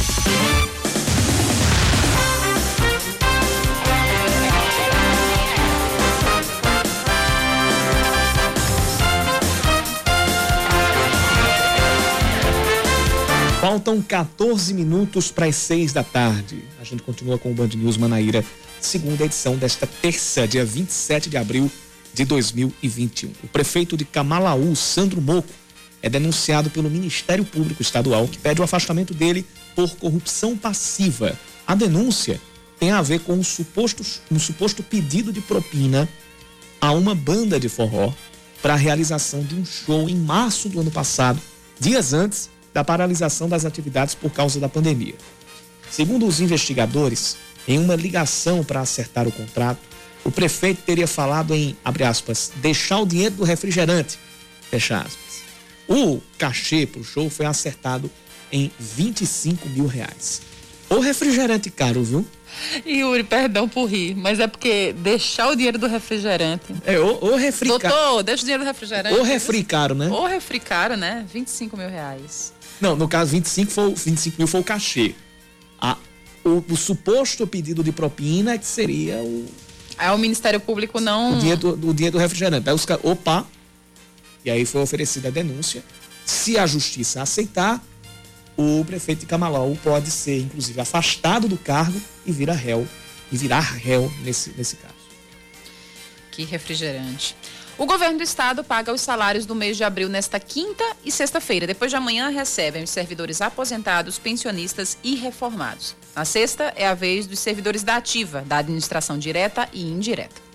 Faltam 14 minutos para as 6 da tarde. A gente continua com o Band News Manaíra, segunda edição desta terça, dia 27 de abril de 2021. O prefeito de Camalaú, Sandro Moco, é denunciado pelo Ministério Público Estadual, que pede o afastamento dele por corrupção passiva. A denúncia tem a ver com um suposto, um suposto pedido de propina a uma banda de forró para a realização de um show em março do ano passado, dias antes da paralisação das atividades por causa da pandemia. Segundo os investigadores, em uma ligação para acertar o contrato, o prefeito teria falado em, aspas, deixar o dinheiro do refrigerante, fecha aspas. O cachê para o show foi acertado em 25 mil reais. O refrigerante caro, viu? Yuri, perdão por rir, mas é porque deixar o dinheiro do refrigerante. É, o, o refri Doutor, deixa o dinheiro do refrigerante. O refri caro, né? O refri caro, né? 25 mil reais. Não, no caso, 25, foi, 25 mil foi o cachê. A, o, o suposto pedido de propina é que seria o. Aí o Ministério Público não. O dinheiro do, o dinheiro do refrigerante. Aí os caras, opa, e aí foi oferecida a denúncia. Se a justiça aceitar, o prefeito de Camalau pode ser, inclusive, afastado do cargo e virar réu, e virar réu nesse, nesse caso. Que refrigerante. O governo do estado paga os salários do mês de abril nesta quinta e sexta-feira. Depois de amanhã recebem os servidores aposentados, pensionistas e reformados. Na sexta é a vez dos servidores da ativa, da administração direta e indireta.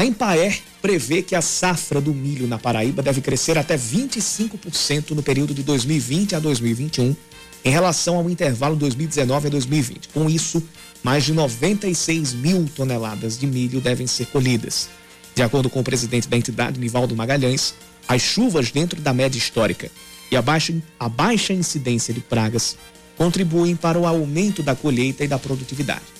A Empaer prevê que a safra do milho na Paraíba deve crescer até 25% no período de 2020 a 2021, em relação ao intervalo 2019 a 2020. Com isso, mais de 96 mil toneladas de milho devem ser colhidas. De acordo com o presidente da entidade, Nivaldo Magalhães, as chuvas dentro da média histórica e a baixa, a baixa incidência de pragas contribuem para o aumento da colheita e da produtividade.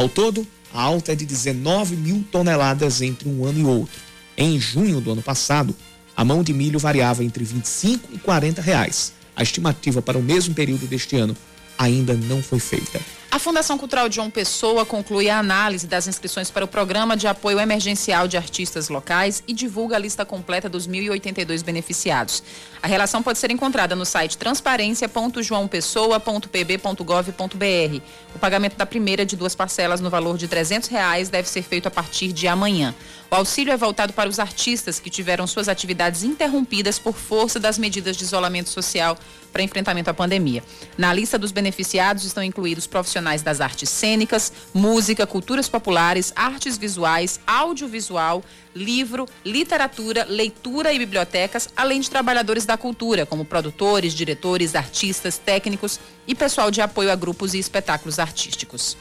Ao todo, a alta é de 19 mil toneladas entre um ano e outro. Em junho do ano passado, a mão de milho variava entre 25 e 40 reais. A estimativa para o mesmo período deste ano ainda não foi feita. A Fundação Cultural João Pessoa conclui a análise das inscrições para o Programa de Apoio Emergencial de Artistas Locais e divulga a lista completa dos 1.082 beneficiados. A relação pode ser encontrada no site transparência.joaopessoa.pb.gov.br. O pagamento da primeira de duas parcelas no valor de 300 reais deve ser feito a partir de amanhã. O auxílio é voltado para os artistas que tiveram suas atividades interrompidas por força das medidas de isolamento social para enfrentamento à pandemia. Na lista dos beneficiados estão incluídos profissionais das artes cênicas, música, culturas populares, artes visuais, audiovisual, livro, literatura, leitura e bibliotecas, além de trabalhadores da cultura, como produtores, diretores, artistas, técnicos e pessoal de apoio a grupos e espetáculos artísticos.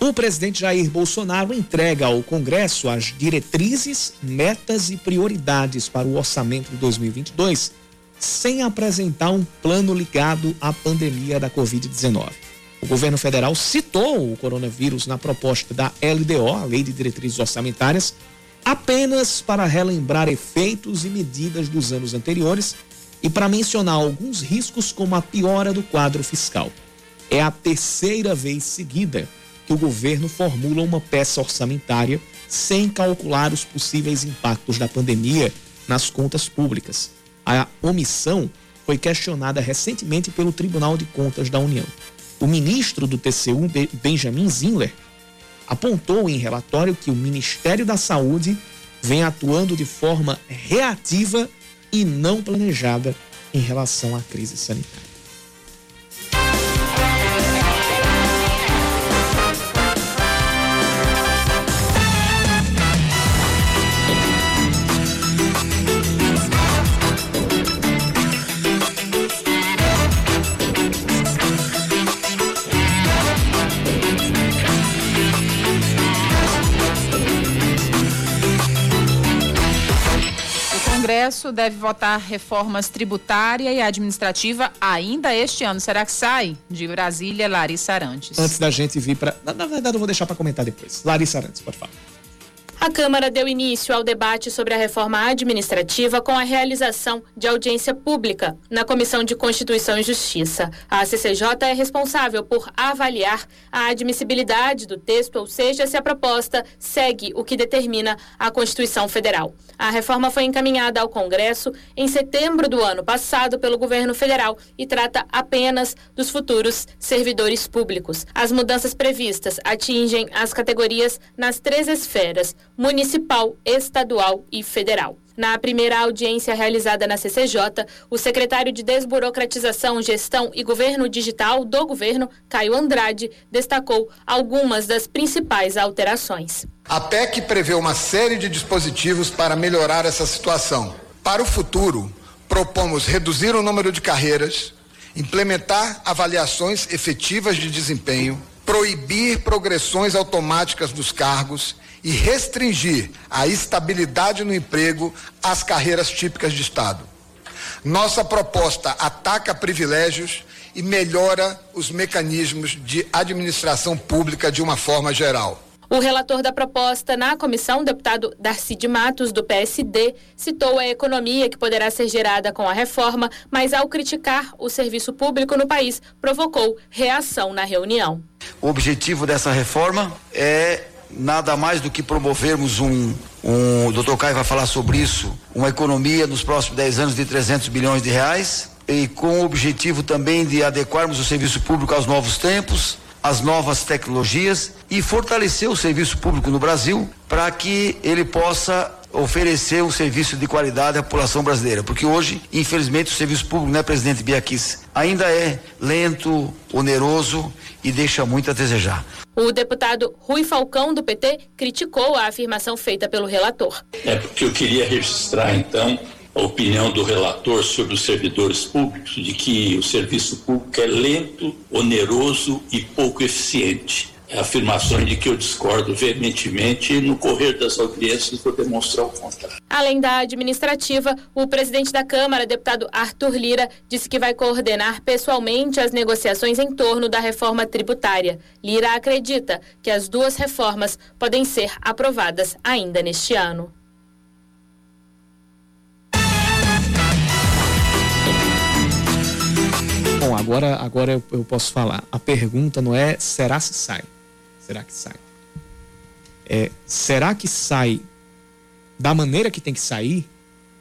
O presidente Jair Bolsonaro entrega ao Congresso as diretrizes, metas e prioridades para o orçamento de 2022 sem apresentar um plano ligado à pandemia da Covid-19. O governo federal citou o coronavírus na proposta da LDO, a Lei de Diretrizes Orçamentárias, apenas para relembrar efeitos e medidas dos anos anteriores e para mencionar alguns riscos, como a piora do quadro fiscal. É a terceira vez seguida que o governo formula uma peça orçamentária sem calcular os possíveis impactos da pandemia nas contas públicas. A omissão foi questionada recentemente pelo Tribunal de Contas da União. O ministro do TCU, Benjamin Zinler, apontou em relatório que o Ministério da Saúde vem atuando de forma reativa e não planejada em relação à crise sanitária. Congresso deve votar reformas tributária e administrativa ainda este ano. Será que sai? De Brasília, Larissa Arantes. Antes da gente vir para. Na, na, verdade, eu vou deixar para comentar depois. Larissa Arantes, pode falar. A Câmara deu início ao debate sobre a reforma administrativa com a realização de audiência pública na Comissão de Constituição e Justiça. A CCJ é responsável por avaliar a admissibilidade do texto, ou seja, se a proposta segue o que determina a Constituição Federal. A reforma foi encaminhada ao Congresso em setembro do ano passado pelo governo federal e trata apenas dos futuros servidores públicos. As mudanças previstas atingem as categorias nas três esferas municipal, estadual e federal. Na primeira audiência realizada na CCJ, o secretário de Desburocratização, Gestão e Governo Digital do governo, Caio Andrade, destacou algumas das principais alterações. A PEC prevê uma série de dispositivos para melhorar essa situação. Para o futuro, propomos reduzir o número de carreiras, implementar avaliações efetivas de desempenho, proibir progressões automáticas dos cargos e restringir a estabilidade no emprego às carreiras típicas de Estado. Nossa proposta ataca privilégios e melhora os mecanismos de administração pública de uma forma geral. O relator da proposta na comissão, deputado Darcy de Matos, do PSD, citou a economia que poderá ser gerada com a reforma, mas ao criticar o serviço público no país, provocou reação na reunião. O objetivo dessa reforma é nada mais do que promovermos um, um o doutor Caio vai falar sobre isso, uma economia nos próximos 10 anos de 300 bilhões de reais e com o objetivo também de adequarmos o serviço público aos novos tempos, as novas tecnologias e fortalecer o serviço público no Brasil para que ele possa oferecer um serviço de qualidade à população brasileira, porque hoje, infelizmente, o serviço público, né, presidente Biaquis, ainda é lento, oneroso e deixa muito a desejar. O deputado Rui Falcão, do PT, criticou a afirmação feita pelo relator. É porque eu queria registrar, então, a opinião do relator sobre os servidores públicos, de que o serviço público é lento, oneroso e pouco eficiente afirmações de que eu discordo veementemente e no correr das audiências vou demonstrar o contrário. Além da administrativa, o presidente da Câmara, deputado Arthur Lira, disse que vai coordenar pessoalmente as negociações em torno da reforma tributária. Lira acredita que as duas reformas podem ser aprovadas ainda neste ano. Bom, agora, agora eu posso falar. A pergunta não é será se sai será que sai? É, será que sai da maneira que tem que sair?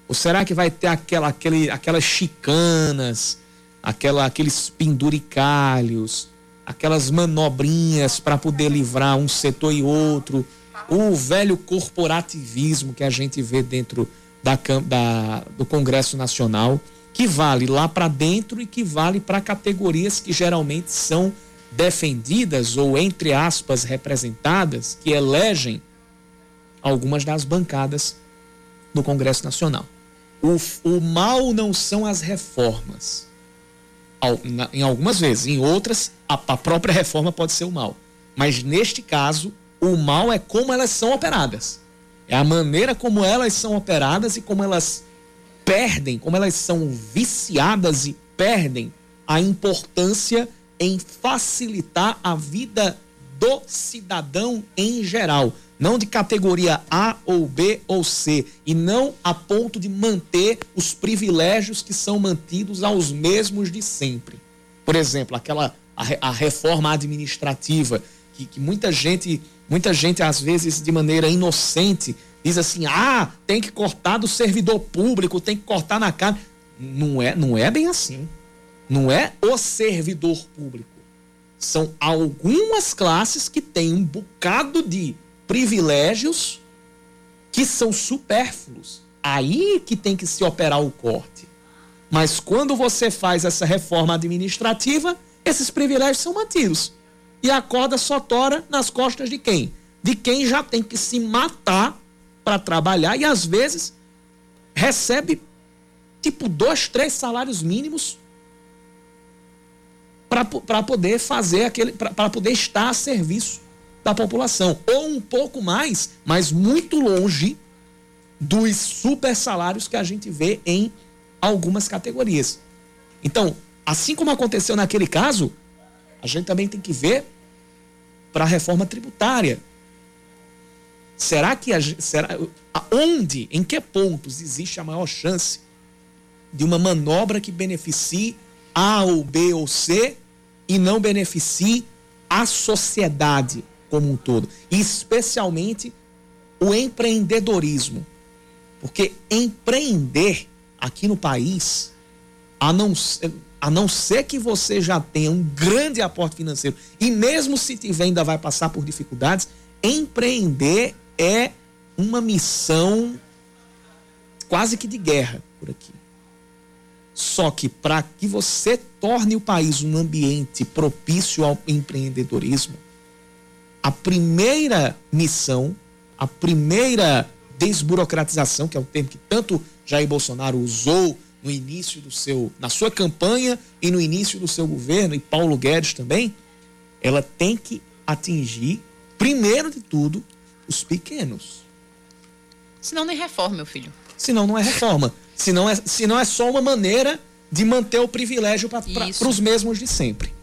Ou será que vai ter aquela, aquele, aquelas chicanas, aquela, aqueles penduricalhos, aquelas manobrinhas para poder livrar um setor e outro? O velho corporativismo que a gente vê dentro da, da do Congresso Nacional, que vale lá para dentro e que vale para categorias que geralmente são defendidas ou, entre aspas, representadas, que elegem algumas das bancadas do Congresso Nacional. O, o mal não são as reformas. Em algumas vezes, em outras, a, a própria reforma pode ser o mal. Mas neste caso, o mal é como elas são operadas. É a maneira como elas são operadas e como elas perdem, como elas são viciadas e perdem a importância em facilitar a vida do cidadão em geral, não de categoria A ou B ou C, e não a ponto de manter os privilégios que são mantidos aos mesmos de sempre. Por exemplo, aquela a, a reforma administrativa que, que muita gente, muita gente às vezes de maneira inocente diz assim: "Ah, tem que cortar do servidor público, tem que cortar na cara". Não é, não é bem assim. Não é o servidor público. São algumas classes que têm um bocado de privilégios que são supérfluos. Aí que tem que se operar o corte. Mas quando você faz essa reforma administrativa, esses privilégios são mantidos. E a corda só tora nas costas de quem? De quem já tem que se matar para trabalhar e às vezes recebe tipo dois, três salários mínimos para poder fazer aquele, para poder estar a serviço da população. Ou um pouco mais, mas muito longe dos super salários que a gente vê em algumas categorias. Então, assim como aconteceu naquele caso, a gente também tem que ver para a reforma tributária. Será que a, será, onde, em que pontos existe a maior chance de uma manobra que beneficie A ou B ou C e não beneficie a sociedade como um todo, e especialmente o empreendedorismo. Porque empreender aqui no país, a não, a não ser que você já tenha um grande aporte financeiro, e mesmo se tiver, ainda vai passar por dificuldades, empreender é uma missão quase que de guerra por aqui. Só que para que você torne o país um ambiente propício ao empreendedorismo, a primeira missão, a primeira desburocratização, que é o termo que tanto Jair Bolsonaro usou no início do seu, na sua campanha e no início do seu governo, e Paulo Guedes também, ela tem que atingir, primeiro de tudo, os pequenos. Senão nem reforma, meu filho. Senão não é reforma. Senão é, senão é só uma maneira de manter o privilégio para os mesmos de sempre.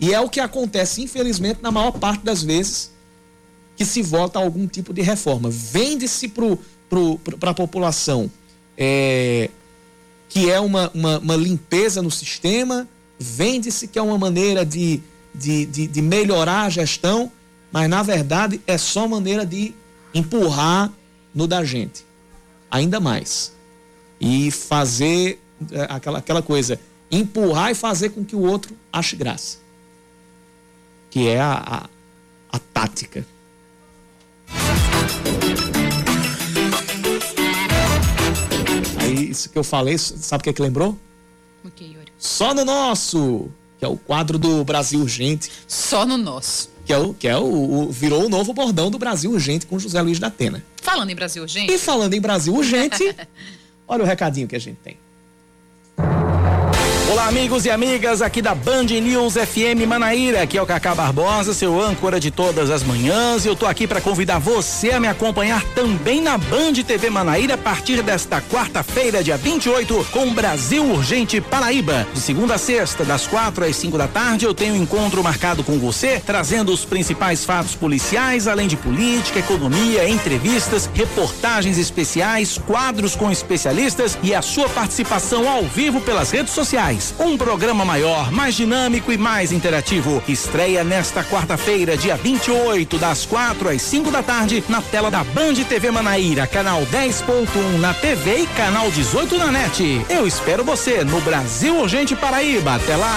E é o que acontece, infelizmente, na maior parte das vezes que se vota algum tipo de reforma. Vende-se para a população é, que é uma, uma, uma, limpeza no sistema, vende-se que é uma maneira de, de, de, de melhorar a gestão, mas na verdade é só maneira de empurrar no da gente. Ainda mais e fazer é, aquela, aquela coisa, empurrar e fazer com que o outro ache graça. que é a, a, a tática. Aí, isso que eu falei, sabe o que, é que lembrou? O que, Yuri? Só no nosso, que é o quadro do Brasil Urgente. Só no nosso. Que é o que é o, o virou o novo bordão do Brasil Urgente com José Luiz da Atena. Falando em Brasil Urgente. E falando em Brasil Urgente, (laughs) olha o recadinho que a gente tem. Olá, amigos e amigas aqui da Band News FM Manaíra. Aqui é o Cacá Barbosa, seu âncora de todas as manhãs. Eu tô aqui para convidar você a me acompanhar também na Band TV Manaíra a partir desta quarta-feira, dia 28, com Brasil Urgente Paraíba. De segunda a sexta, das quatro às cinco da tarde, eu tenho um encontro marcado com você, trazendo os principais fatos policiais, além de política, economia, entrevistas, reportagens especiais, quadros com especialistas e a sua participação ao vivo pelas redes sociais. Um programa maior, mais dinâmico e mais interativo. Estreia nesta quarta-feira, dia 28, das 4 às 5 da tarde, na tela da Band TV Manaíra, canal 10.1 na TV e canal 18 na net. Eu espero você no Brasil Urgente Paraíba. Até lá!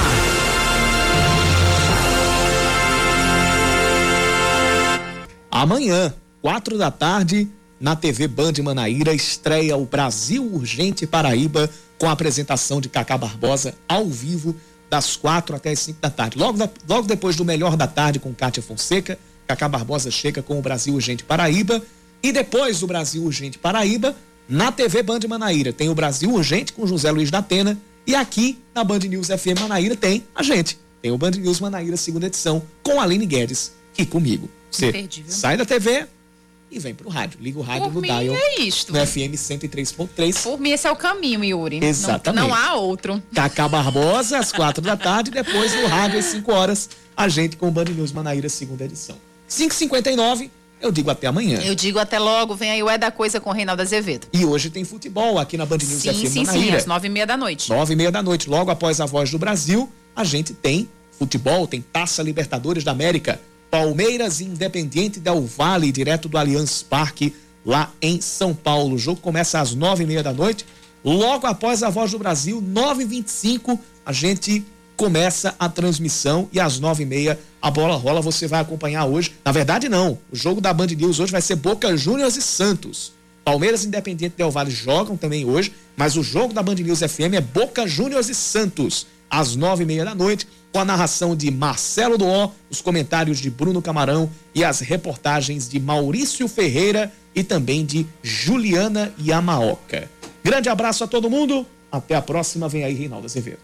Amanhã, 4 da tarde, na TV Band Manaíra, estreia o Brasil Urgente Paraíba com a apresentação de Cacá Barbosa ao vivo das quatro até as cinco da tarde. Logo, da, logo depois do Melhor da Tarde com Kátia Fonseca, Cacá Barbosa chega com o Brasil Urgente Paraíba. E depois do Brasil Urgente Paraíba, na TV Band Manaíra tem o Brasil Urgente com José Luiz da Atena. E aqui na Band News FM Manaíra tem a gente. Tem o Band News Manaíra, segunda edição, com Aline Guedes e comigo. Você sai da TV, e vem pro rádio. Liga o rádio Por no mim, dial. é isto. No FM 103.3. Por mim, esse é o caminho, Yuri. Não- Exatamente. Não, há outro. Cacá Barbosa, às quatro da tarde, depois no rádio às 5 horas, a gente com o Band News Manaíra, segunda edição. 5h59, eu digo até amanhã. Eu digo até logo, vem aí o É da Coisa com o Reinaldo Azevedo. E hoje tem futebol aqui na Band News Sim, FM sim, sim, Manaíra. às nove e meia da noite. Nove e meia da noite, logo após a Voz do Brasil, a gente tem futebol, tem Taça Libertadores da América, Palmeiras e Independiente Del Vale, direto do Allianz Parque, lá em São Paulo. O jogo começa às nove e meia da noite, logo após a Voz do Brasil, nove e vinte e cinco, a gente começa a transmissão e às nove e meia a bola rola, você vai acompanhar hoje. Na verdade não, o jogo da Band News hoje vai ser Boca Juniors e Santos. Palmeiras e Independiente Del Vale jogam também hoje, mas o jogo da Band News FM é Boca Juniors e Santos, às nove e meia da noite, com a narração de Marcelo Doó, os comentários de Bruno Camarão e as reportagens de Maurício Ferreira e também de Juliana Yamaoka. Grande abraço a todo mundo, até a próxima, vem aí Reinaldo Azevedo.